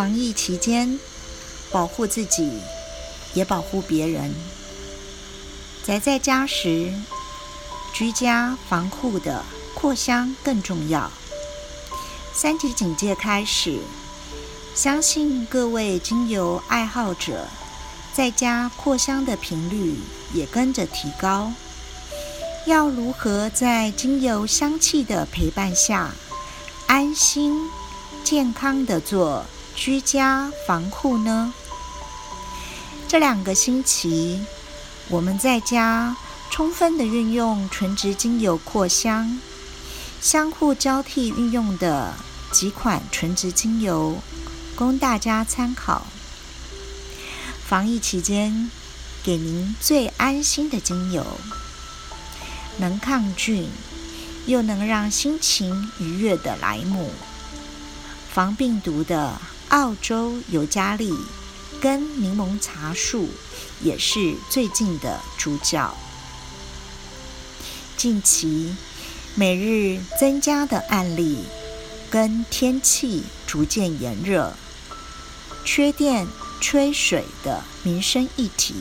防疫期间，保护自己，也保护别人。宅在家时，居家防护的扩香更重要。三级警戒开始，相信各位精油爱好者在家扩香的频率也跟着提高。要如何在精油香气的陪伴下，安心健康的做居家防护呢？这两个星期，我们在家充分的运用纯植精油扩香。相互交替运用的几款纯植精油，供大家参考。防疫期间，给您最安心的精油，能抗菌，又能让心情愉悦的莱姆，防病毒的澳洲尤加利跟柠檬茶树，也是最近的主角。近期。每日增加的案例，跟天气逐渐炎热、缺电、缺水的民生议题，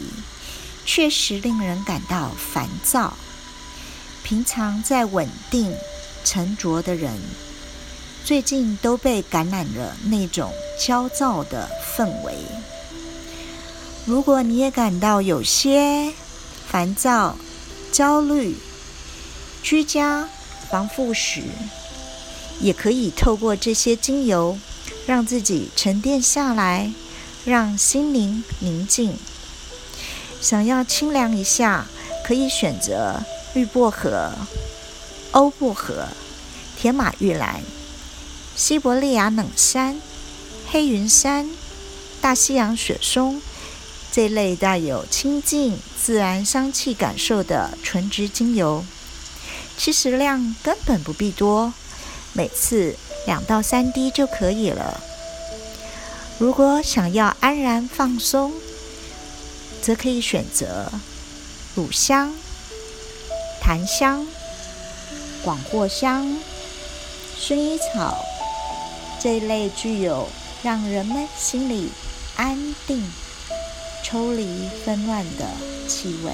确实令人感到烦躁。平常在稳定沉着的人，最近都被感染了那种焦躁的氛围。如果你也感到有些烦躁、焦虑，居家。防护时，也可以透过这些精油，让自己沉淀下来，让心灵宁静。想要清凉一下，可以选择绿薄荷、欧薄荷、铁马玉兰、西伯利亚冷杉、黑云杉、大西洋雪松这类带有清净自然香气感受的纯植精油。其实量根本不必多，每次两到三滴就可以了。如果想要安然放松，则可以选择乳香、檀香、广藿香、薰衣草这一类具有让人们心里安定、抽离纷乱的气味。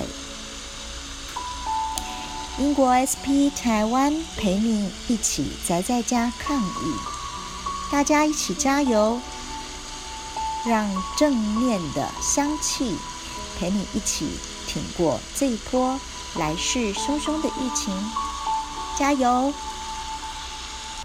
英国 SP 台湾陪你一起宅在家抗疫，大家一起加油，让正面的香气陪你一起挺过这一波来势汹汹的疫情，加油！